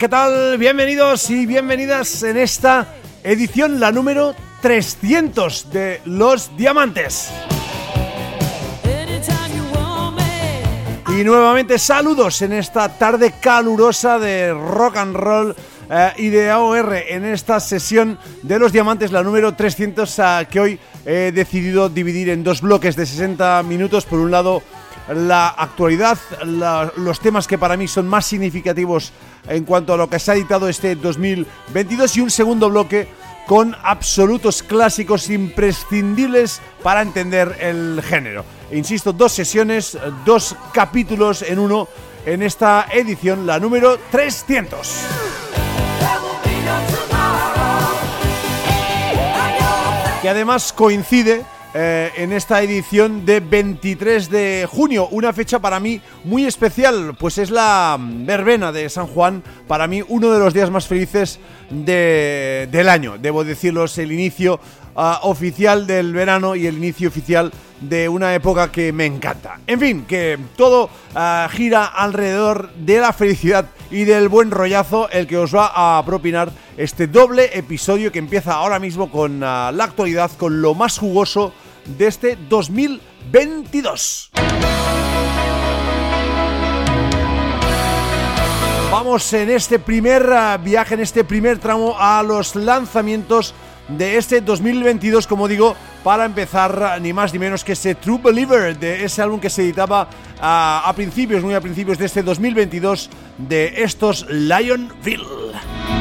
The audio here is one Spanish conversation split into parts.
¿qué tal? Bienvenidos y bienvenidas en esta edición, la número 300 de Los Diamantes. Y nuevamente saludos en esta tarde calurosa de rock and roll eh, y de AOR en esta sesión de Los Diamantes, la número 300, eh, que hoy he decidido dividir en dos bloques de 60 minutos. Por un lado, la actualidad, los temas que para mí son más significativos en cuanto a lo que se ha editado este 2022 y un segundo bloque con absolutos clásicos imprescindibles para entender el género. Insisto, dos sesiones, dos capítulos en uno en esta edición, la número 300. Que además coincide eh, en esta edición de 23 de junio, una fecha para mí muy especial, pues es la verbena de San Juan, para mí uno de los días más felices del año, debo decirlo, es el inicio ah, oficial del verano y el inicio oficial de una época que me encanta. En fin, que todo ah, gira alrededor de la felicidad y del buen rollazo el que os va a propinar este doble episodio que empieza ahora mismo con ah, la actualidad, con lo más jugoso de este 2022. Vamos en este primer viaje, en este primer tramo a los lanzamientos de este 2022, como digo, para empezar ni más ni menos que ese True Believer de ese álbum que se editaba a principios, muy a principios de este 2022 de estos Lionville.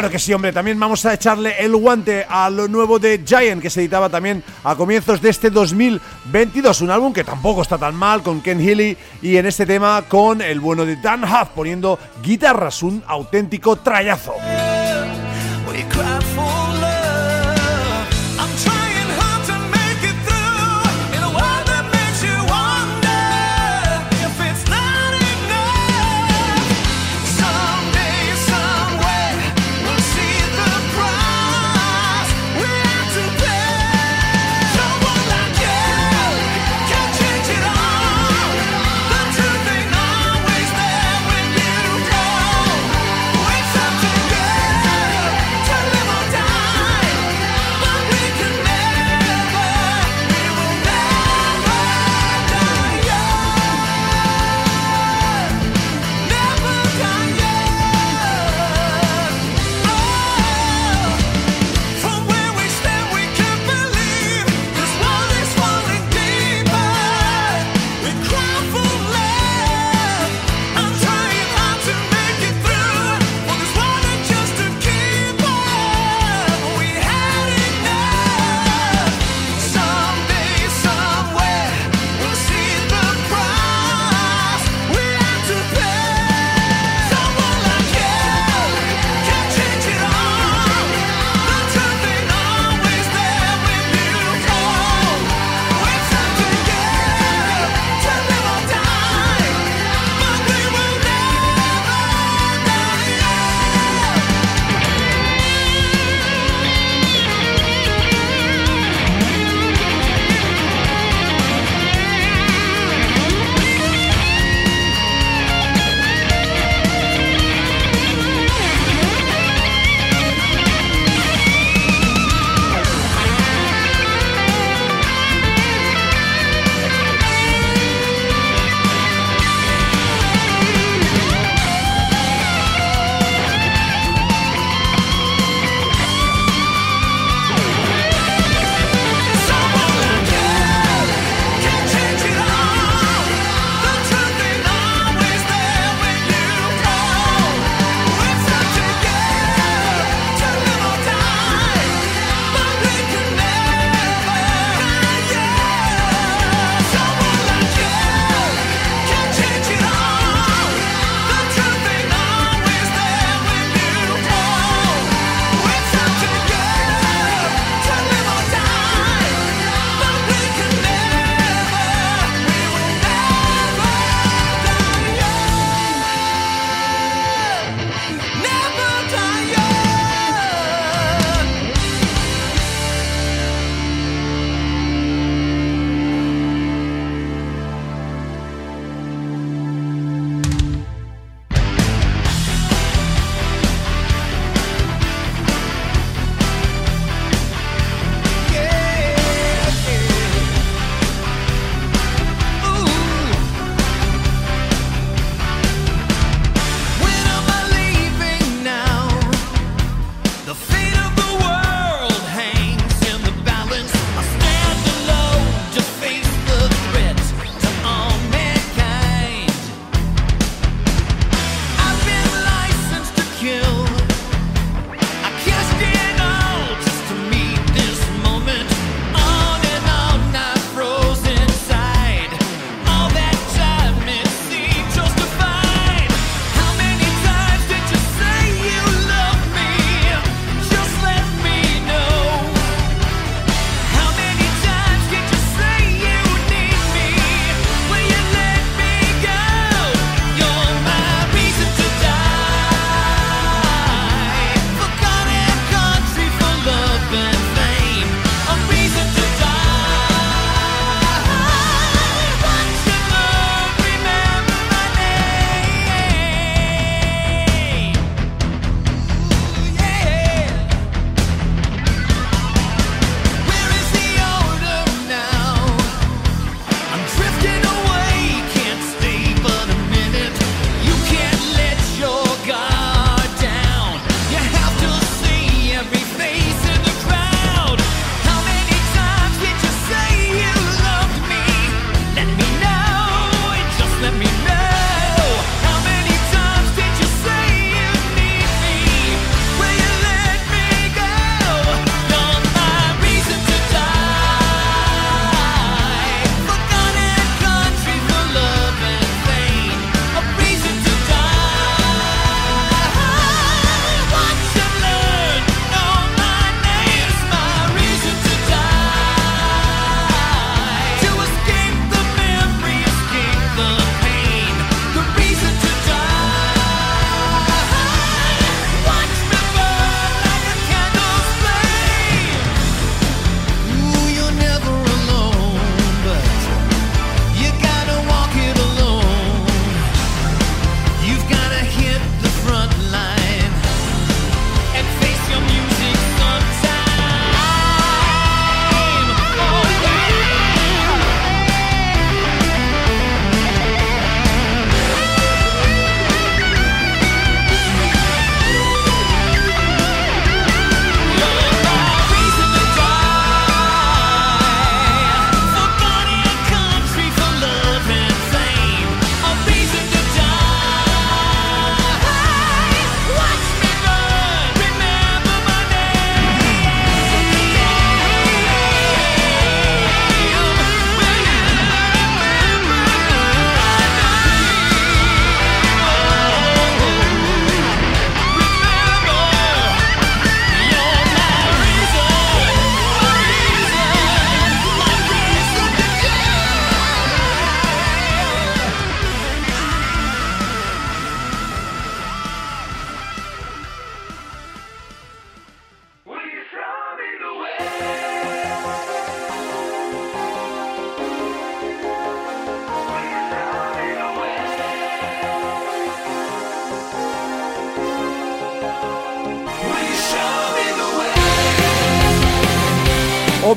Claro que sí, hombre, también vamos a echarle el guante a lo nuevo de Giant, que se editaba también a comienzos de este 2022. Un álbum que tampoco está tan mal, con Ken Healy y en este tema con el bueno de Dan Huff poniendo guitarras, un auténtico trayazo.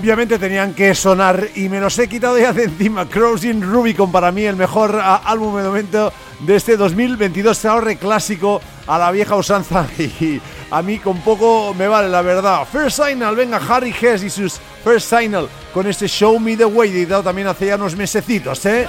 Obviamente tenían que sonar y me los he quitado ya de encima. Crossing Rubicon para mí el mejor ah, álbum de momento de este 2022. Ahorre clásico a la vieja usanza y a mí con poco me vale la verdad. First Signal, venga Harry Hess y sus First Signal con este Show Me The Way editado también hace ya unos mesecitos, ¿eh?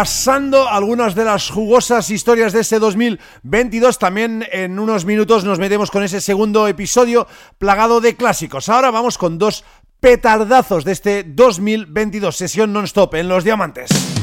Repasando algunas de las jugosas historias de este 2022. También en unos minutos nos metemos con ese segundo episodio plagado de clásicos. Ahora vamos con dos petardazos de este 2022, sesión non-stop en Los Diamantes.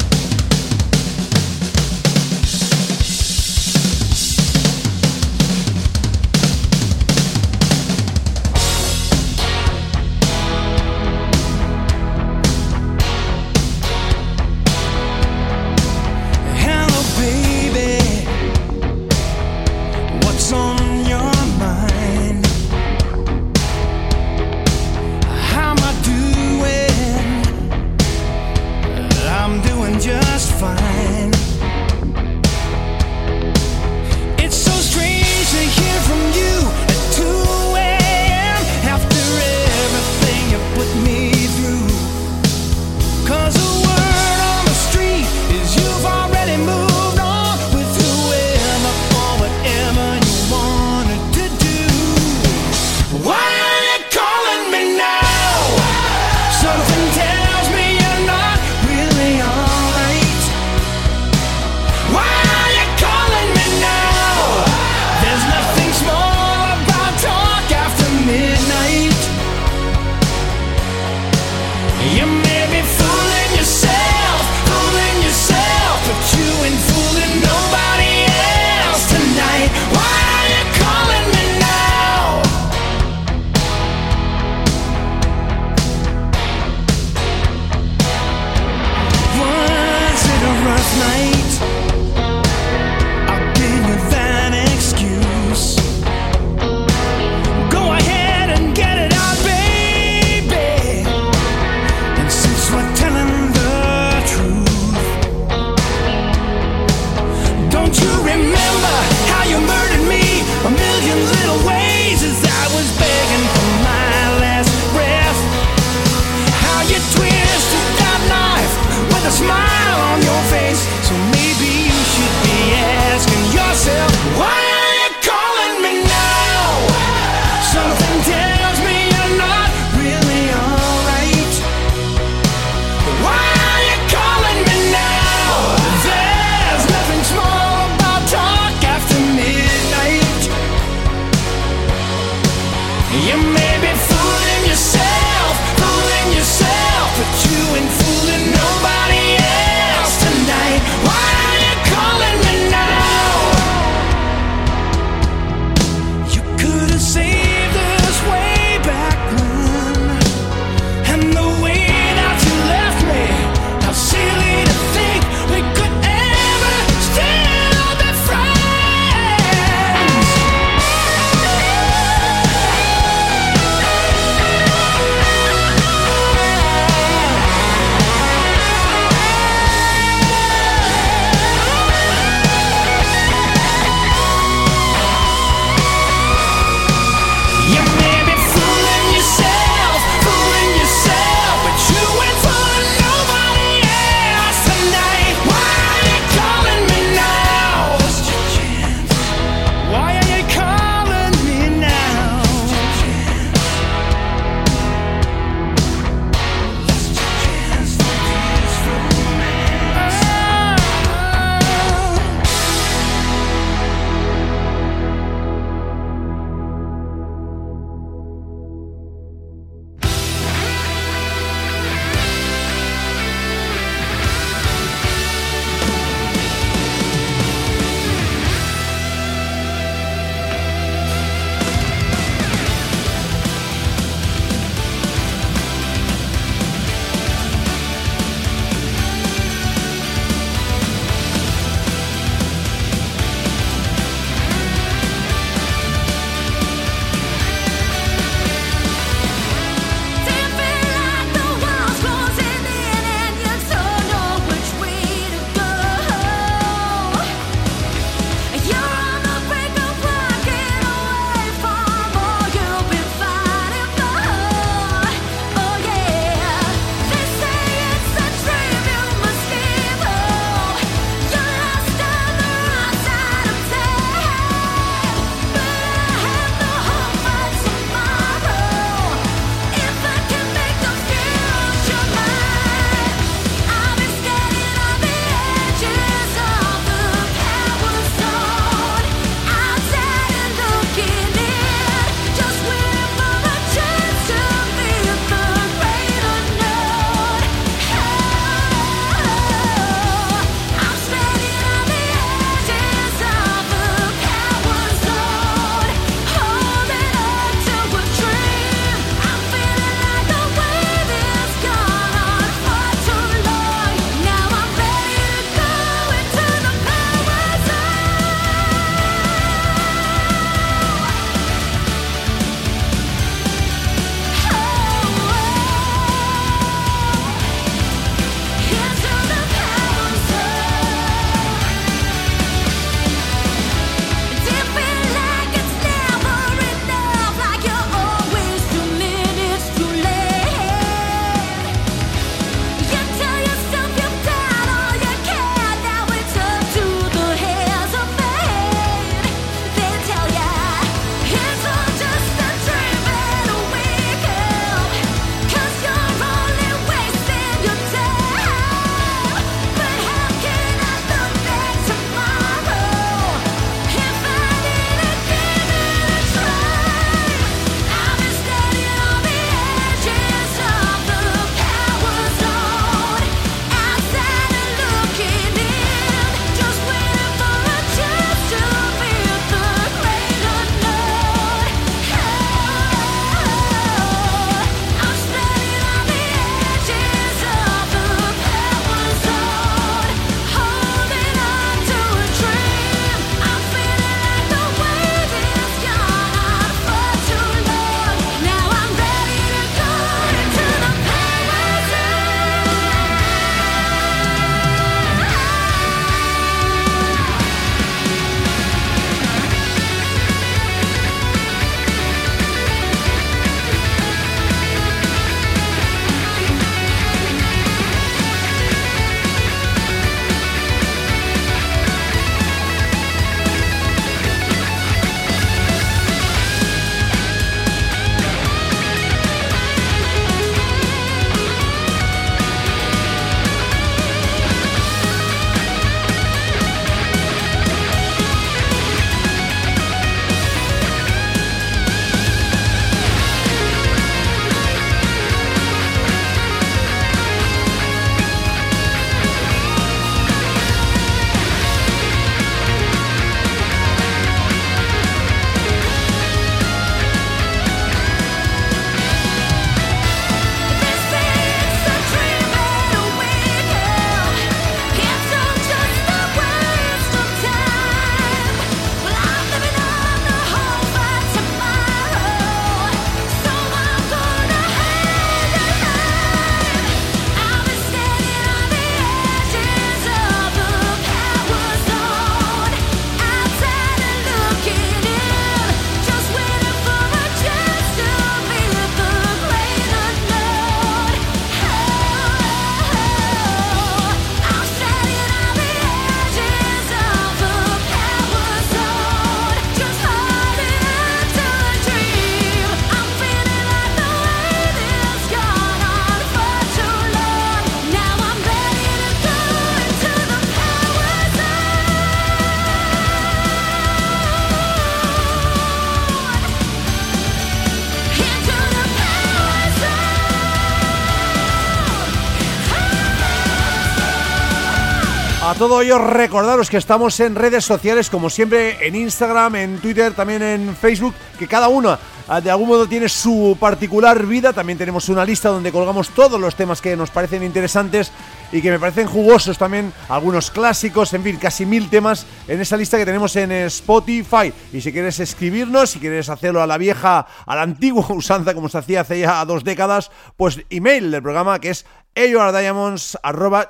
A todo ello recordaros que estamos en redes sociales como siempre en Instagram, en Twitter, también en Facebook, que cada una de algún modo tiene su particular vida, también tenemos una lista donde colgamos todos los temas que nos parecen interesantes y que me parecen jugosos también, algunos clásicos, en fin, casi mil temas en esa lista que tenemos en Spotify. Y si quieres escribirnos, si quieres hacerlo a la vieja, a la antigua usanza como se hacía hace ya dos décadas, pues email del programa que es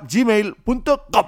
gmail.com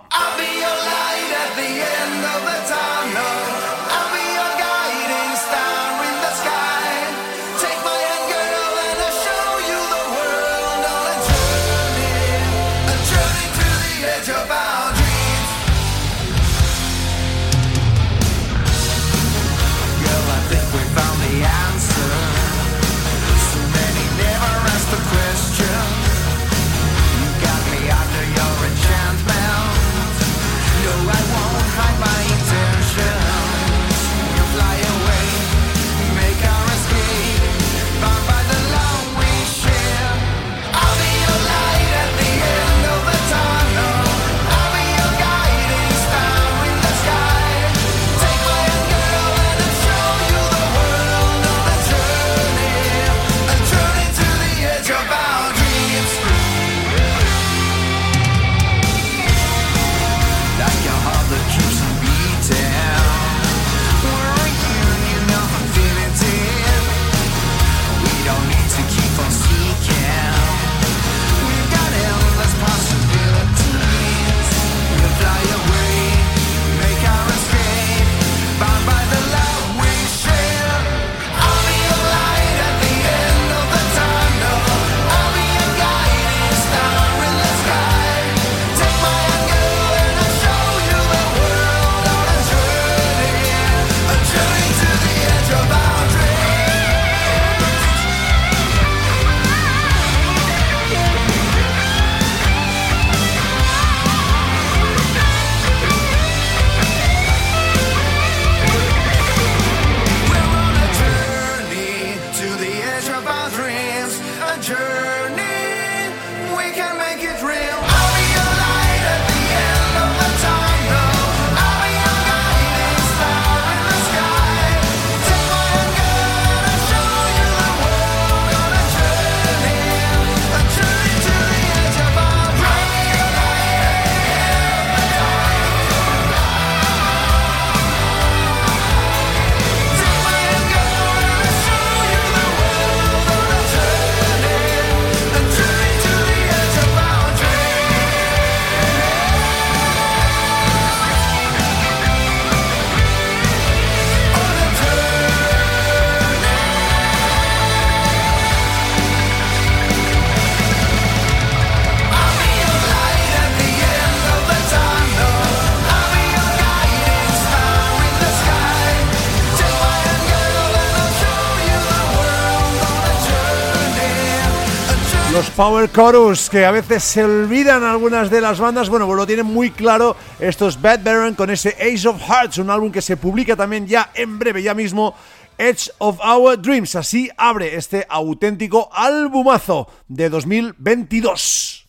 Power Chorus, que a veces se olvidan algunas de las bandas, bueno, pues lo tienen muy claro estos Bad Baron con ese Ace of Hearts, un álbum que se publica también ya en breve, ya mismo, Edge of Our Dreams. Así abre este auténtico albumazo de 2022.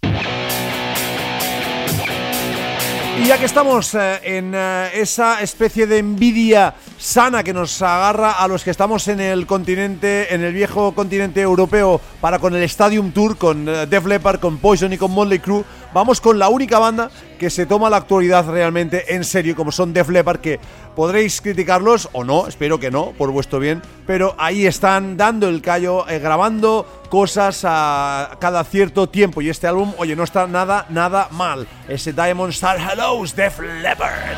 Y ya que estamos eh, en eh, esa especie de envidia sana que nos agarra a los que estamos en el continente, en el viejo continente europeo, para con el Stadium Tour, con eh, Def Leppard, con Poison y con Motley Crue, vamos con la única banda que se toma la actualidad realmente en serio, como son Def Leppard, que podréis criticarlos o no, espero que no, por vuestro bien, pero ahí están dando el callo, grabando cosas a cada cierto tiempo. Y este álbum, oye, no está nada, nada mal. Ese Diamond Star Hellos Def Leppard.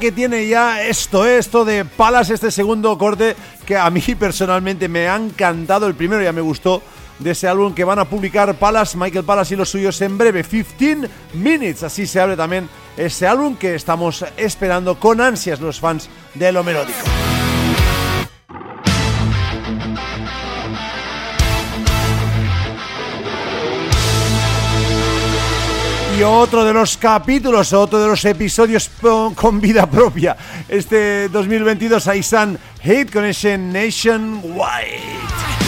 Que tiene ya esto, eh, esto de Palas, este segundo corte que a mí personalmente me ha encantado. El primero ya me gustó de ese álbum que van a publicar Palas, Michael Palas y los suyos en breve, 15 Minutes. Así se abre también ese álbum que estamos esperando con ansias los fans de lo melódico. Otro de los capítulos, otro de los episodios con vida propia. Este 2022, Aisan Hate Connection Nationwide.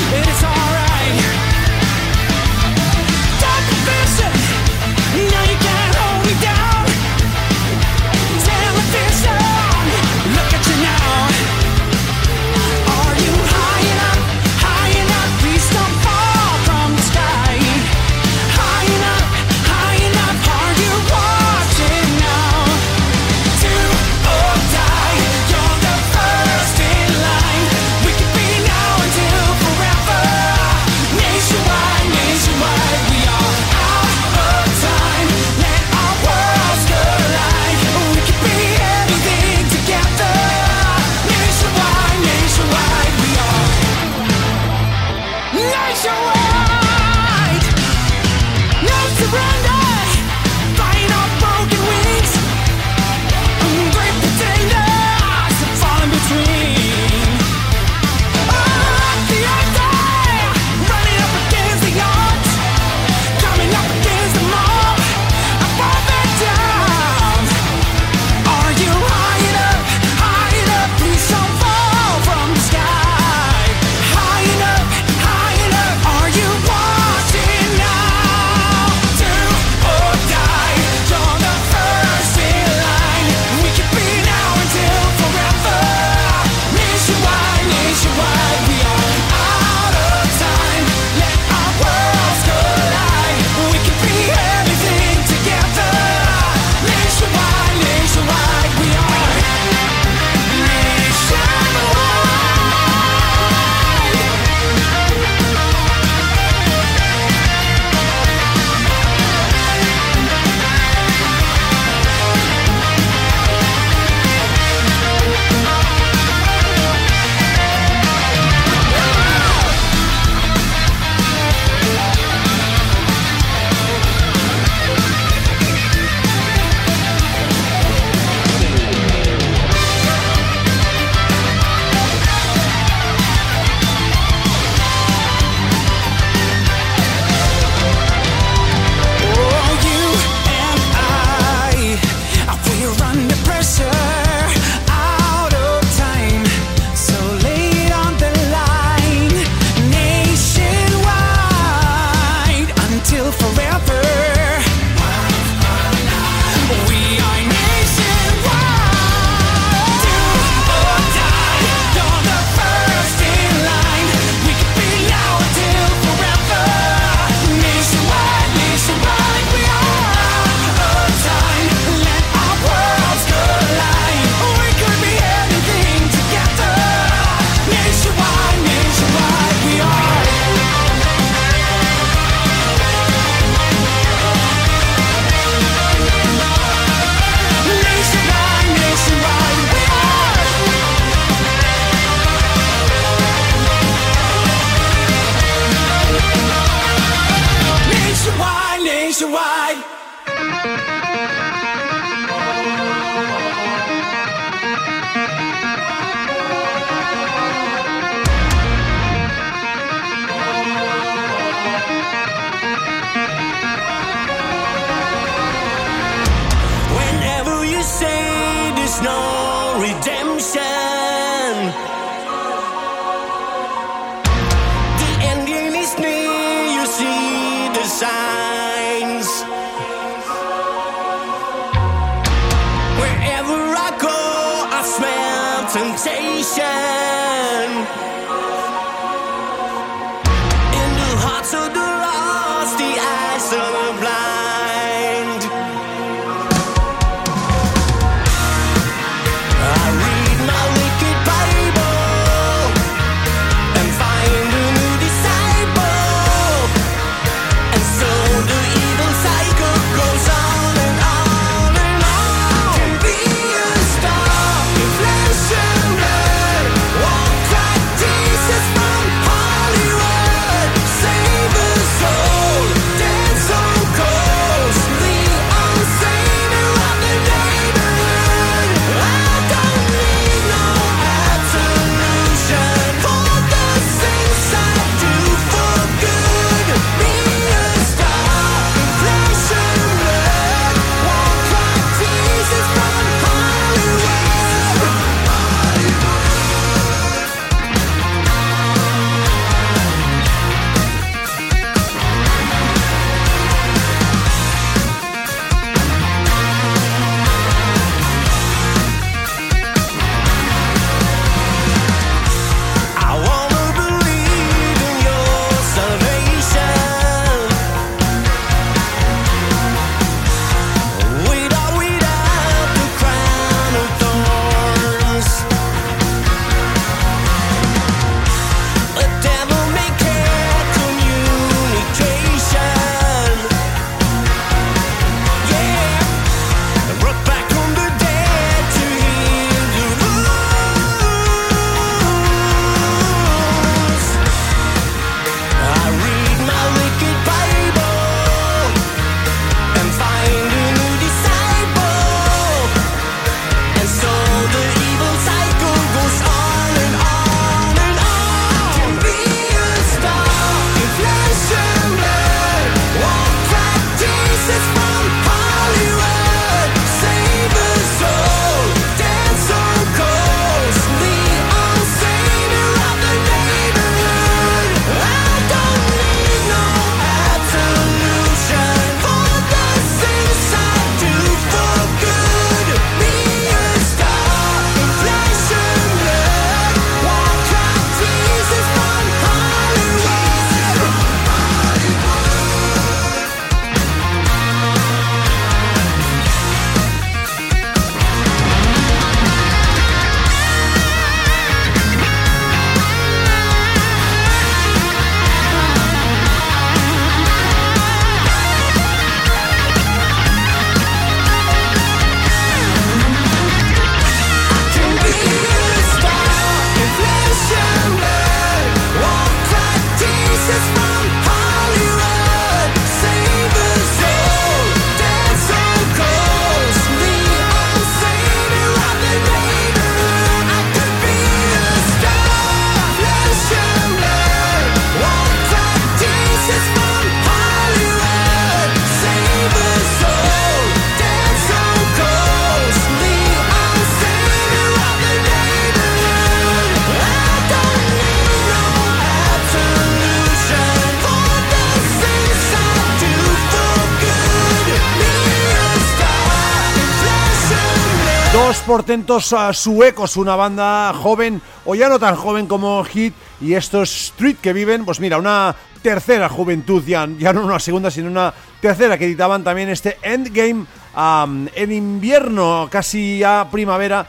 Portentos suecos, una banda joven o ya no tan joven como Hit y estos Street que viven, pues mira, una tercera juventud, ya, no una segunda, sino una tercera que editaban también este Endgame en invierno, casi a primavera,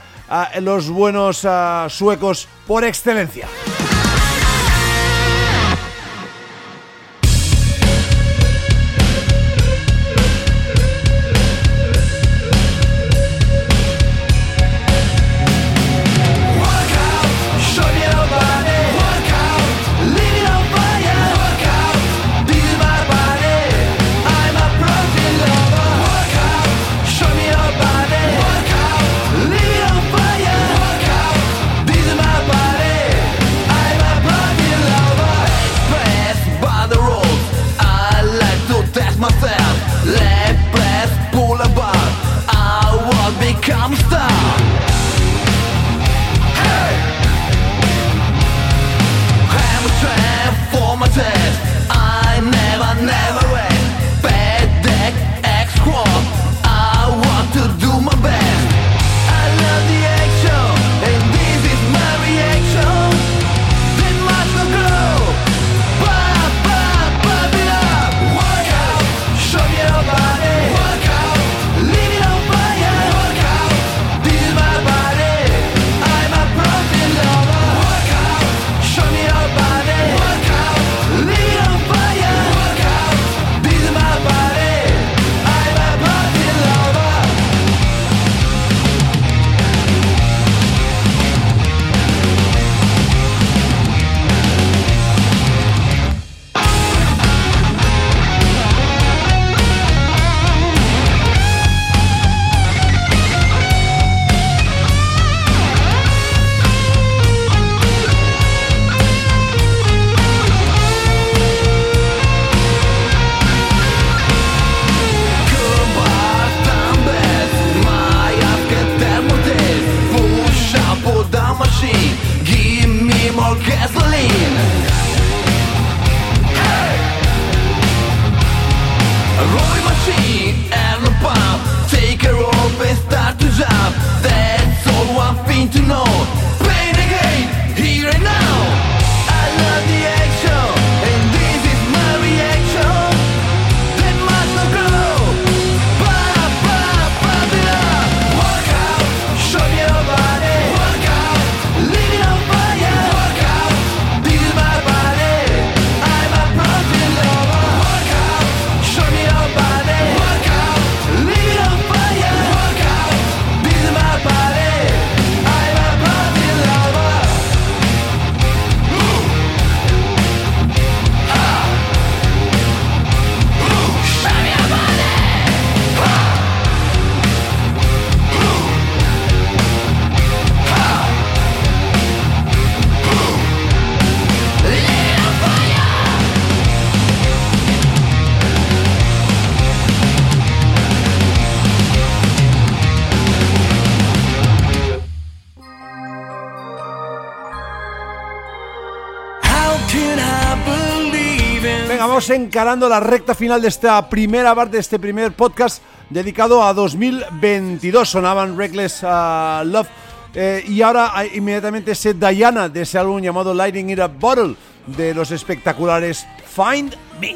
los buenos suecos por excelencia. Encarando la recta final de esta primera parte, de este primer podcast dedicado a 2022. Sonaban Reckless uh, Love eh, y ahora inmediatamente ese Diana de ese álbum llamado Lighting in a Bottle de los espectaculares Find Me.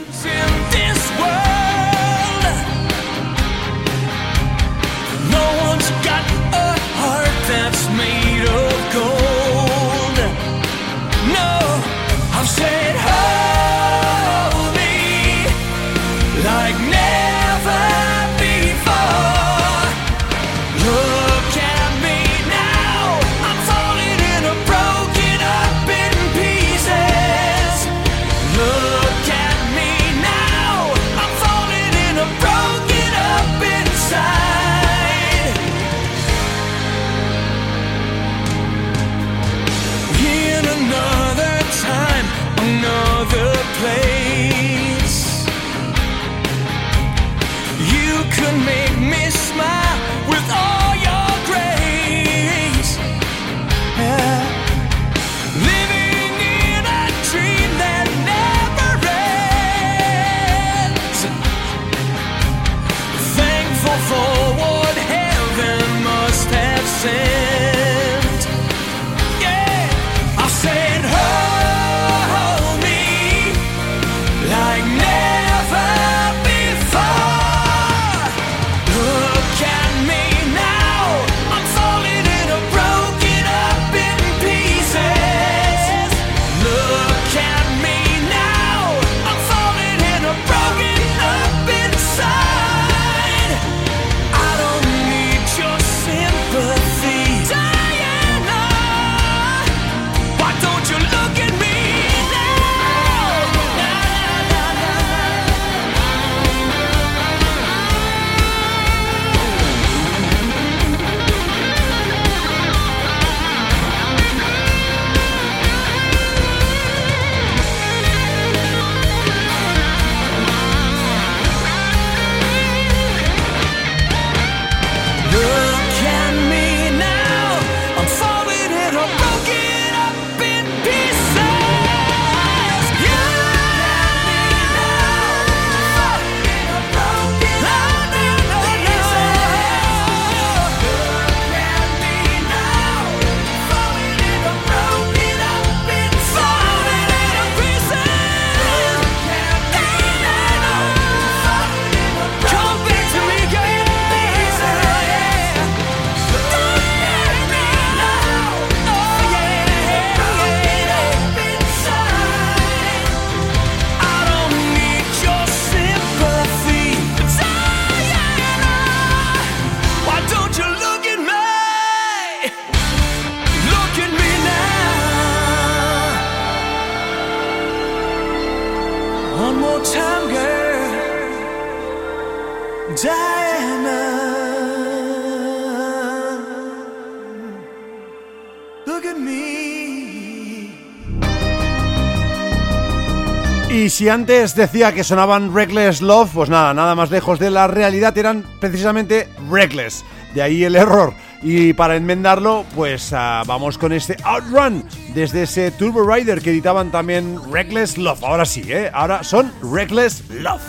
Si antes decía que sonaban Reckless Love, pues nada, nada más lejos de la realidad, eran precisamente Reckless. De ahí el error. Y para enmendarlo, pues uh, vamos con este Outrun desde ese Turbo Rider que editaban también Reckless Love. Ahora sí, ¿eh? Ahora son Reckless Love.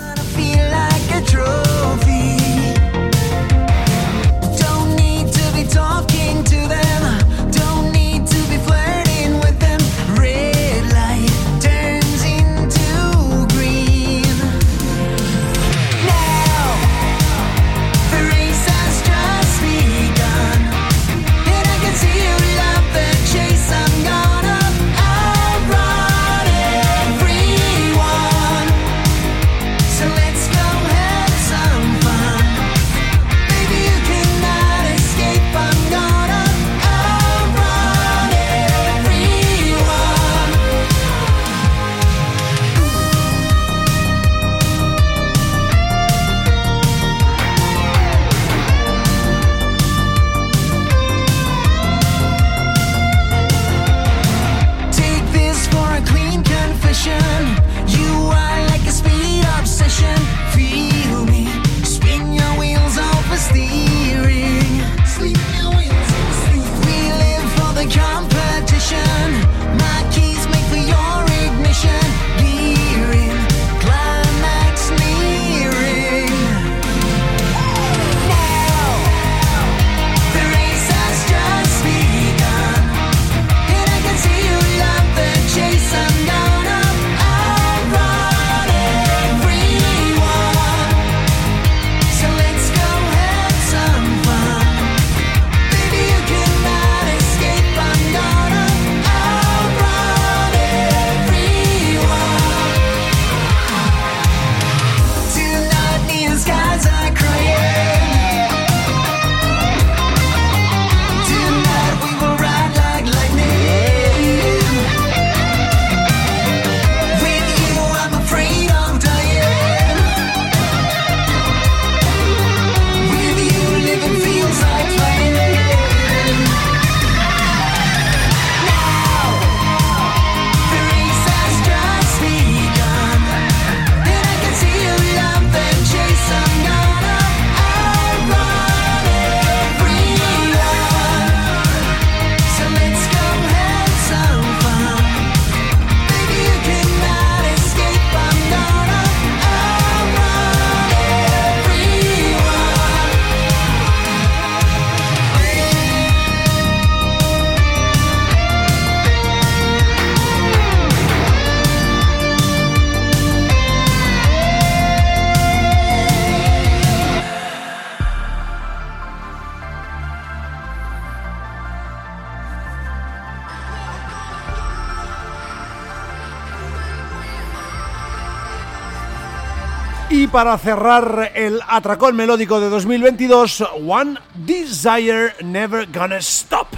Para cerrar el atracón melódico de 2022, One Desire Never Gonna Stop.